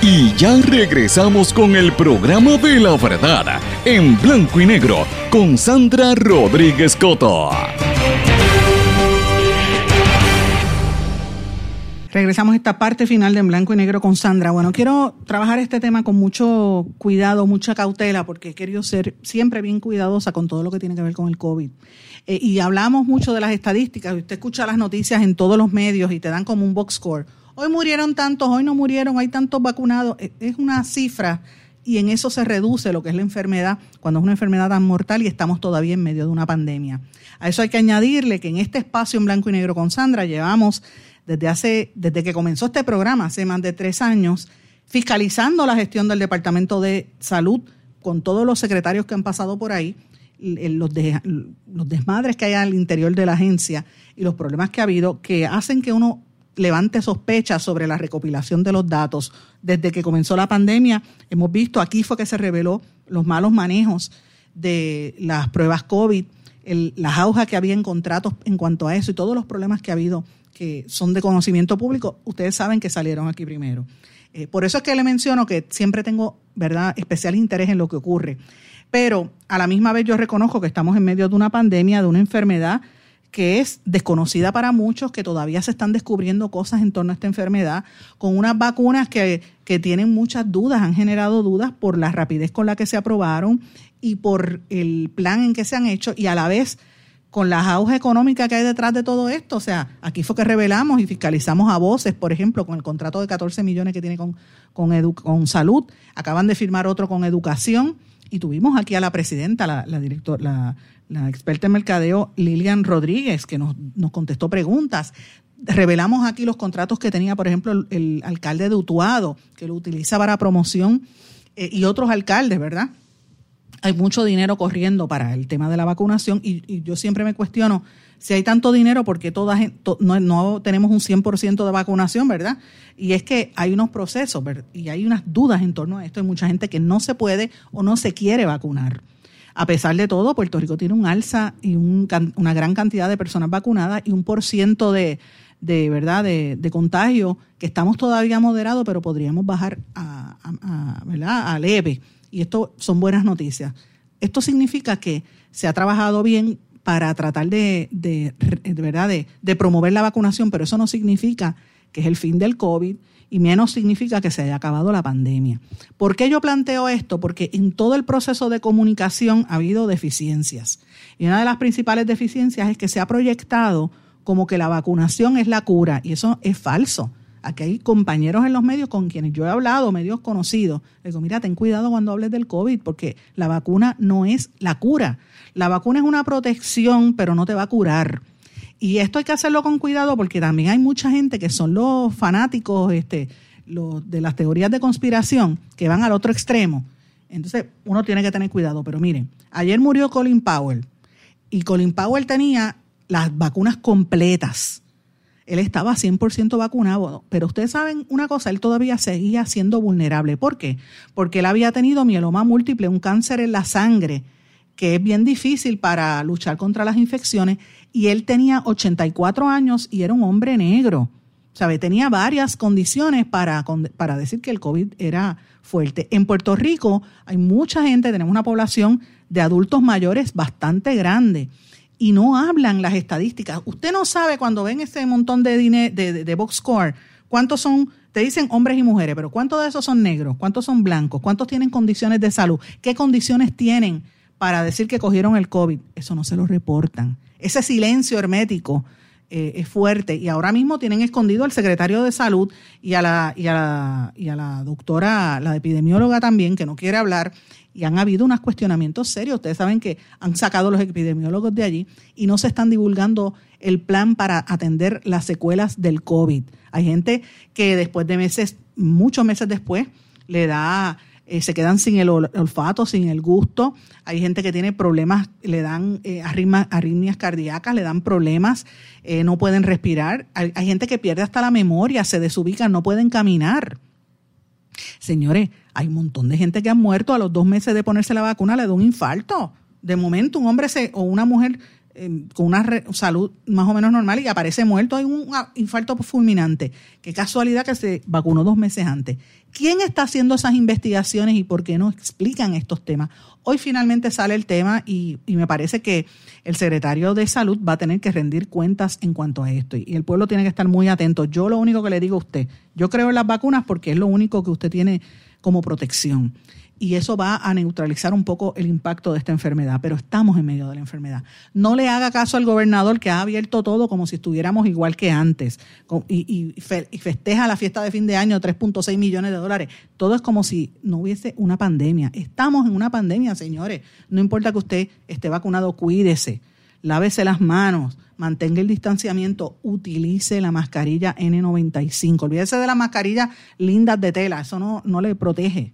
B: Y ya regresamos con el programa de la verdad en blanco y negro con Sandra Rodríguez Coto.
A: Regresamos a esta parte final de En Blanco y Negro con Sandra. Bueno, quiero trabajar este tema con mucho cuidado, mucha cautela, porque he querido ser siempre bien cuidadosa con todo lo que tiene que ver con el COVID. Eh, y hablamos mucho de las estadísticas. Usted escucha las noticias en todos los medios y te dan como un box score. Hoy murieron tantos, hoy no murieron, hay tantos vacunados. Eh, Es una cifra y en eso se reduce lo que es la enfermedad, cuando es una enfermedad tan mortal y estamos todavía en medio de una pandemia. A eso hay que añadirle que en este espacio en blanco y negro con Sandra llevamos desde hace, desde que comenzó este programa, hace más de tres años, fiscalizando la gestión del Departamento de Salud con todos los secretarios que han pasado por ahí, los, de- los desmadres que hay al interior de la agencia y los problemas que ha habido que hacen que uno levante sospechas sobre la recopilación de los datos. Desde que comenzó la pandemia, hemos visto, aquí fue que se reveló los malos manejos de las pruebas COVID, las aujas que había en contratos en cuanto a eso y todos los problemas que ha habido que son de conocimiento público, ustedes saben que salieron aquí primero. Eh, por eso es que le menciono que siempre tengo, ¿verdad?, especial interés en lo que ocurre. Pero a la misma vez yo reconozco que estamos en medio de una pandemia, de una enfermedad que es desconocida para muchos, que todavía se están descubriendo cosas en torno a esta enfermedad, con unas vacunas que, que tienen muchas dudas, han generado dudas por la rapidez con la que se aprobaron y por el plan en que se han hecho y a la vez con las auge económica que hay detrás de todo esto. O sea, aquí fue que revelamos y fiscalizamos a voces, por ejemplo, con el contrato de 14 millones que tiene con, con salud. Acaban de firmar otro con educación. Y tuvimos aquí a la presidenta, la, la, experta en mercadeo, Lilian Rodríguez, que nos, nos contestó preguntas. Revelamos aquí los contratos que tenía, por ejemplo, el, alcalde de Utuado, que lo utiliza para promoción, eh, y otros alcaldes, ¿verdad? hay mucho dinero corriendo para el tema de la vacunación y yo siempre me cuestiono si hay tanto dinero porque todas no, tenemos un 100% de vacunación, ¿verdad? Y es que hay unos procesos y hay unas dudas en torno a esto. Hay mucha gente que no se puede o no se quiere vacunar. A pesar de todo, Puerto Rico tiene un alza y un, una gran cantidad de personas vacunadas y un por ciento de, verdad de, contagio que estamos todavía moderados, pero podríamos bajar a, a, ¿verdad? a leve. Y esto son buenas noticias. Esto significa que se ha trabajado bien para tratar de, de, verdad de, de, promover la vacunación, pero eso no significa que es el fin del COVID y menos significa que se haya acabado la pandemia. ¿Por qué yo planteo esto? Porque en todo el proceso de comunicación ha habido deficiencias. Y una de las principales deficiencias es que se ha proyectado como que la vacunación es la cura, y eso es falso. Aquí hay compañeros en los medios con quienes yo he hablado, medios conocidos. Le digo, mira, ten cuidado cuando hables del COVID, porque la vacuna no es la cura. La vacuna es una protección, pero no te va a curar. Y esto hay que hacerlo con cuidado porque también hay mucha gente que son los fanáticos este, los de las teorías de conspiración que van al otro extremo. Entonces, uno tiene que tener cuidado. Pero miren, ayer murió Colin Powell y Colin Powell tenía las vacunas completas él estaba 100% vacunado, pero ustedes saben una cosa, él todavía seguía siendo vulnerable. ¿Por qué? Porque él había tenido mieloma múltiple, un cáncer en la sangre, que es bien difícil para luchar contra las infecciones, y él tenía 84 años y era un hombre negro. ¿Sabe? Tenía varias condiciones para, para decir que el COVID era fuerte. En Puerto Rico hay mucha gente, tenemos una población de adultos mayores bastante grande y no hablan las estadísticas. Usted no sabe cuando ven ese montón de, dinero, de, de, de box score, cuántos son, te dicen hombres y mujeres, pero cuántos de esos son negros, cuántos son blancos, cuántos tienen condiciones de salud, qué condiciones tienen para decir que cogieron el COVID. Eso no se lo reportan. Ese silencio hermético eh, es fuerte y ahora mismo tienen escondido al secretario de salud y a la, y a la, y a la doctora, la epidemióloga también, que no quiere hablar y han habido unos cuestionamientos serios. Ustedes saben que han sacado los epidemiólogos de allí y no se están divulgando el plan para atender las secuelas del COVID. Hay gente que después de meses, muchos meses después, le da eh, se quedan sin el olfato, sin el gusto. Hay gente que tiene problemas, le dan eh, arritmias, cardíacas, le dan problemas, eh, no pueden respirar. Hay, gente que pierde hasta la memoria, se desubican, no pueden caminar. Señores, hay un montón de gente que ha muerto a los dos meses de ponerse la vacuna, le da un infarto. De momento, un hombre se, o una mujer Em, con una salud más o menos normal y aparece muerto, hay un infarto fulminante. Qué casualidad que se vacunó dos meses antes. ¿Quién está haciendo esas investigaciones y por qué no explican estos temas? Hoy finalmente sale el tema y, me parece que el secretario de salud va a tener que rendir cuentas en cuanto a esto y el pueblo tiene que estar muy atento. Yo lo único que le digo a usted, yo creo en las vacunas porque es lo único que usted tiene como protección y eso va a neutralizar un poco el impacto de esta enfermedad, pero estamos en medio de la enfermedad. No le haga caso al gobernador que ha abierto todo como si estuviéramos igual que antes y, festeja la fiesta de fin de año 3.6 millones de dólares. Todo es como si no hubiese una pandemia. Estamos en una pandemia, señores. No importa que usted esté vacunado, cuídese, lávese las manos, mantenga el distanciamiento, utilice la mascarilla N95. Olvídese de las mascarillas lindas de tela, eso no, no le protege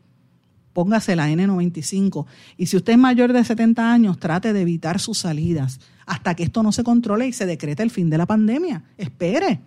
A: póngase la N95. Y si usted es mayor de 70 años, trate de evitar sus salidas hasta que esto no se controle y se decrete el fin de la pandemia. Espere. El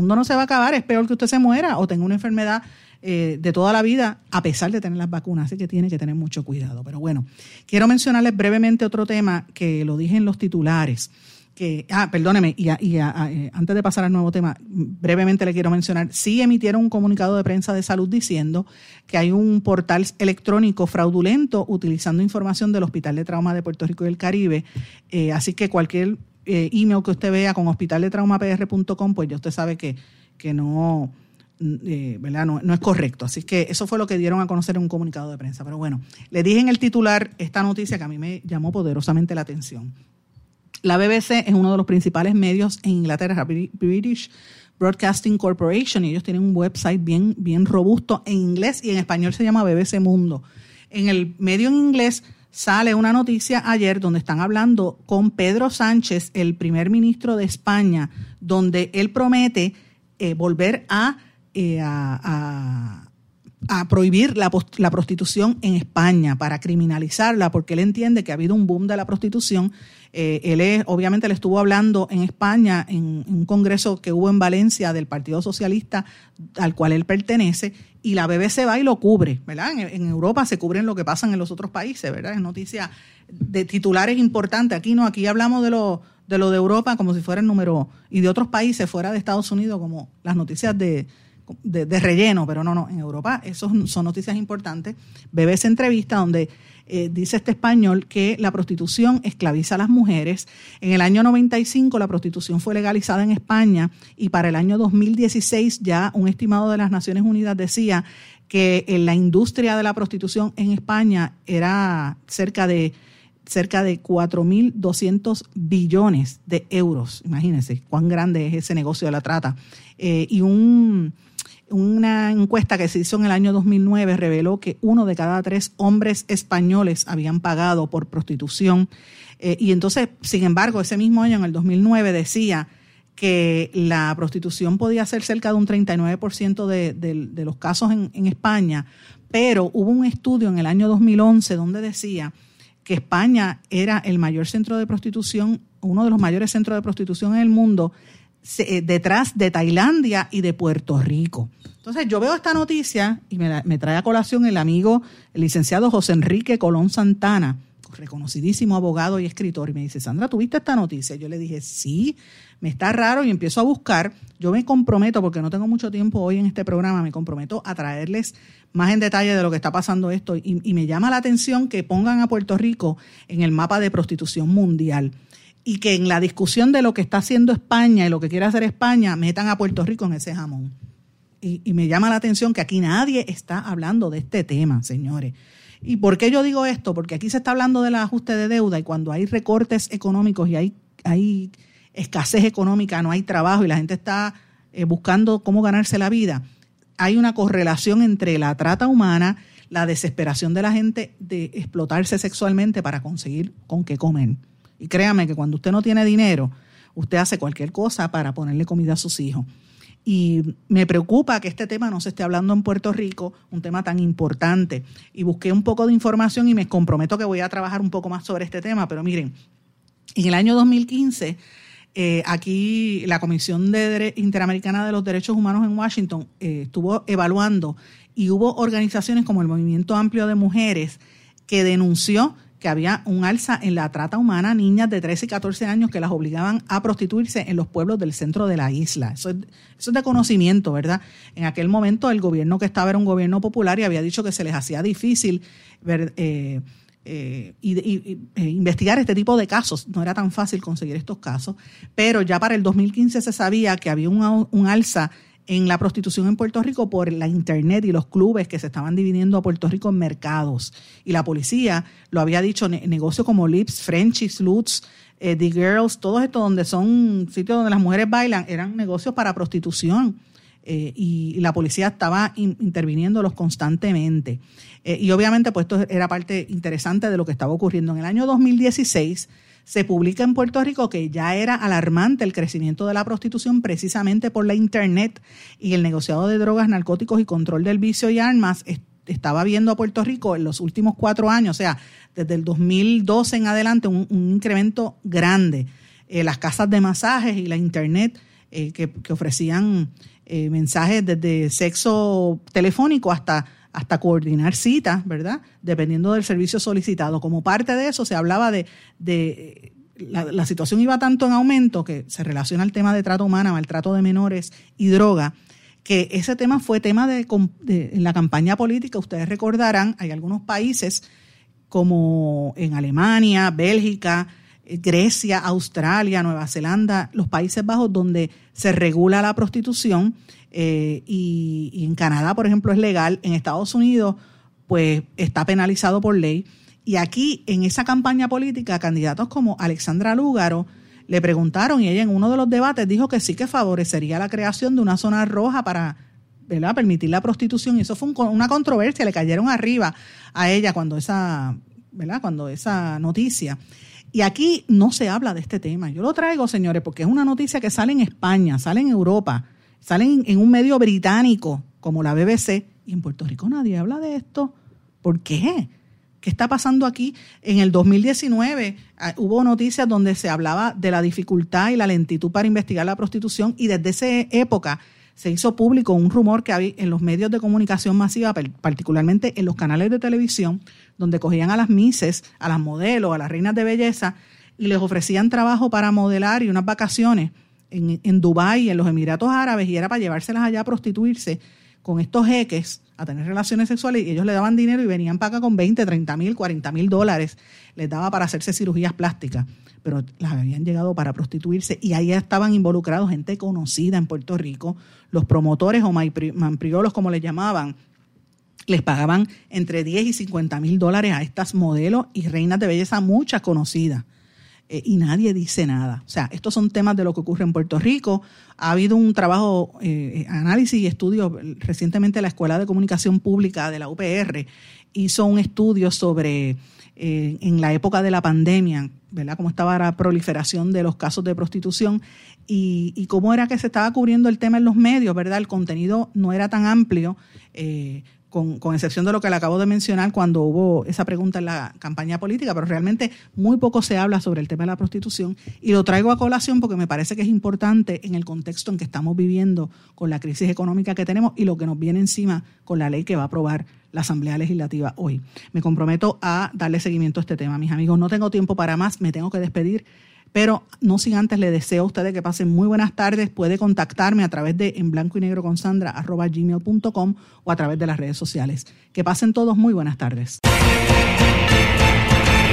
A: mundo no se va a acabar. Es peor que usted se muera o tenga una enfermedad eh, de toda la vida a pesar de tener las vacunas. Así que tiene que tener mucho cuidado. Pero bueno, quiero mencionarles brevemente otro tema que lo dije en los titulares que, ah, perdóneme, y, eh, antes de pasar al nuevo tema, brevemente le quiero mencionar, sí emitieron un comunicado de prensa de salud diciendo que hay un portal electrónico fraudulento utilizando información del Hospital de Trauma de Puerto Rico y el Caribe, eh, así que cualquier eh, email que usted vea con hospitaldetraumapr.com, pues ya usted sabe que, que no... ¿verdad? No, no, es correcto. Así que eso fue lo que dieron a conocer en un comunicado de prensa. Pero bueno, le dije en el titular esta noticia que a mí me llamó poderosamente la atención. La BBC es uno de los principales medios en Inglaterra, British Broadcasting Corporation, y ellos tienen un website bien, bien robusto en inglés y en español se llama BBC Mundo. En el medio en inglés sale una noticia ayer donde están hablando con Pedro Sánchez, el primer ministro de España, donde él promete eh, volver eh, a, a, prohibir la, la, prostitución en España, para criminalizarla, porque él entiende que ha habido un boom de la prostitución eh, él es, obviamente le estuvo hablando en España en, un congreso que hubo en Valencia del Partido Socialista al cual él pertenece y la BBC va y lo cubre, ¿verdad? En, Europa se cubren lo que pasa en los otros países, ¿verdad? Es noticia de titulares importantes. Aquí no, aquí hablamos de lo de lo de Europa como si fuera el número y de otros países fuera de Estados Unidos como las noticias de, de, relleno, pero no, no, en Europa eso son noticias importantes. BBC entrevista donde eh, dice este español que la prostitución esclaviza a las mujeres. En el año 95 la prostitución fue legalizada en España y para el año 2016 ya un estimado de las Naciones Unidas decía que en la industria de la prostitución en España era cerca de cerca de 4.200 billones de euros. Imagínense cuán grande es ese negocio de la trata. Eh, y un una encuesta que se hizo en el año 2009 reveló que uno de cada tres hombres españoles habían pagado por prostitución. Eh, y entonces, sin embargo, ese mismo año, en el 2009, decía que la prostitución podía ser cerca de un 39% de, de, los casos en, España, pero hubo un estudio en el año 2011 donde decía que España era el mayor centro de prostitución, uno de los mayores centros de prostitución en el mundo, detrás de Tailandia y de Puerto Rico. Entonces yo veo esta noticia y me, trae a colación el amigo, el licenciado José Enrique Colón Santana, reconocidísimo abogado y escritor, y me dice, Sandra, ¿tuviste esta noticia? Yo le dije, sí, me está raro y empiezo a buscar. Yo me comprometo, porque no tengo mucho tiempo hoy en este programa, me comprometo a traerles más en detalle de lo que está pasando esto y me llama la atención que pongan a Puerto Rico en el mapa de prostitución mundial y que en la discusión de lo que está haciendo España y lo que quiere hacer España, metan a Puerto Rico en ese jamón. Y, me llama la atención que aquí nadie está hablando de este tema, señores. ¿Y por qué yo digo esto? Porque aquí se está hablando del ajuste de deuda y cuando hay recortes económicos y hay, hay escasez económica, no hay trabajo y la gente está eh, buscando cómo ganarse la vida, hay una correlación entre la trata humana, la desesperación de la gente de explotarse sexualmente para conseguir con qué comer. Y créame que cuando usted no tiene dinero, usted hace cualquier cosa para ponerle comida a sus hijos. Y me preocupa que este tema no se esté hablando en Puerto Rico, un tema tan importante. Y busqué un poco de información y me comprometo que voy a trabajar un poco más sobre este tema. Pero miren, en el año 2015, eh, aquí la Comisión de Interamericana de los Derechos Humanos en Washington eh, estuvo evaluando y hubo organizaciones como el Movimiento Amplio de Mujeres que denunció que había un alza en la trata humana niñas de 13 y 14 años que las obligaban a prostituirse en los pueblos del centro de la isla. Eso es, de conocimiento, ¿verdad? En aquel momento el gobierno que estaba era un gobierno popular y había dicho que se les hacía difícil eh, eh, eh, investigar este tipo de casos. No era tan fácil conseguir estos casos, pero ya para el 2015 se sabía que había un alza en la prostitución en Puerto Rico por la internet y los clubes que se estaban dividiendo a Puerto Rico en mercados. Y la policía lo había dicho, negocios como Lips, Frenchies, Lutz, eh, The Girls, todos estos donde son sitios donde las mujeres bailan, eran negocios para prostitución. Eh, y, la policía estaba interviniéndolos constantemente. Eh, y obviamente, pues esto era parte interesante de lo que estaba ocurriendo. En el año 2016 se publica en Puerto Rico que ya era alarmante el crecimiento de la prostitución precisamente por la Internet y el negociado de drogas, narcóticos y control del vicio y armas estaba viendo a Puerto Rico en los últimos cuatro años, o sea, desde el 2012 en adelante, un, incremento grande. Eh, las casas de masajes y la Internet eh, que, ofrecían eh, mensajes desde sexo telefónico hasta hasta coordinar citas, ¿verdad? Dependiendo del servicio solicitado. Como parte de eso se hablaba de, de la, situación iba tanto en aumento que se relaciona al tema de trato humana, maltrato de menores y droga, que ese tema fue tema de, en la campaña política. Ustedes recordarán, hay algunos países como en Alemania, Bélgica, Grecia, Australia, Nueva Zelanda, los Países Bajos, donde se regula la prostitución eh, y, en Canadá, por ejemplo, es legal, en Estados Unidos, pues está penalizado por ley. Y aquí, en esa campaña política, candidatos como Alexandra Lúgaro le preguntaron y ella en uno de los debates dijo que sí que favorecería la creación de una zona roja para permitir la prostitución. Y eso fue una controversia, le cayeron arriba a ella cuando esa, ¿verdad? Cuando esa noticia. Y aquí no se habla de este tema. Yo lo traigo, señores, porque es una noticia que sale en España, sale en Europa salen en un medio británico como la BBC y en Puerto Rico nadie habla de esto. ¿Por qué? ¿Qué está pasando aquí? En el 2019 ah, hubo noticias donde se hablaba de la dificultad y la lentitud para investigar la prostitución y desde esa época se hizo público un rumor que había en los medios de comunicación masiva, particularmente en los canales de televisión, donde cogían a las mises, a las modelos, a las reinas de belleza y les ofrecían trabajo para modelar y unas vacaciones en, en Dubái, en los Emiratos Árabes, y era para llevárselas allá a prostituirse con estos jeques a tener relaciones sexuales y ellos le daban dinero y venían para acá con 20, 30 mil, 40 mil dólares. Les daba para hacerse cirugías plásticas, pero las habían llegado para prostituirse y ahí estaban involucrados gente conocida en Puerto Rico, los promotores o mampriolos como les llamaban, les pagaban entre 10 y 50 mil dólares a estas modelos y reinas de belleza, muchas conocidas. Eh, y nadie dice nada. O sea, estos son temas de lo que ocurre en Puerto Rico. Ha habido un trabajo, eh, análisis y estudio. Recientemente la Escuela de Comunicación Pública de la UPR hizo un estudio sobre, eh, en la época de la pandemia, ¿verdad? Cómo estaba la proliferación de los casos de prostitución y, cómo era que se estaba cubriendo el tema en los medios, ¿verdad? El contenido no era tan amplio. Eh, con, excepción de lo que le acabo de mencionar cuando hubo esa pregunta en la campaña política, pero realmente muy poco se habla sobre el tema de la prostitución y lo traigo a colación porque me parece que es importante en el contexto en que estamos viviendo con la crisis económica que tenemos y lo que nos viene encima con la ley que va a aprobar la Asamblea Legislativa hoy. Me comprometo a darle seguimiento a este tema, mis amigos. No tengo tiempo para más, me tengo que despedir. Pero no sin antes le deseo a ustedes que pasen muy buenas tardes. Puede contactarme a través de en blanco y negro con Sandra arroba o a través de las redes sociales. Que pasen todos muy buenas tardes.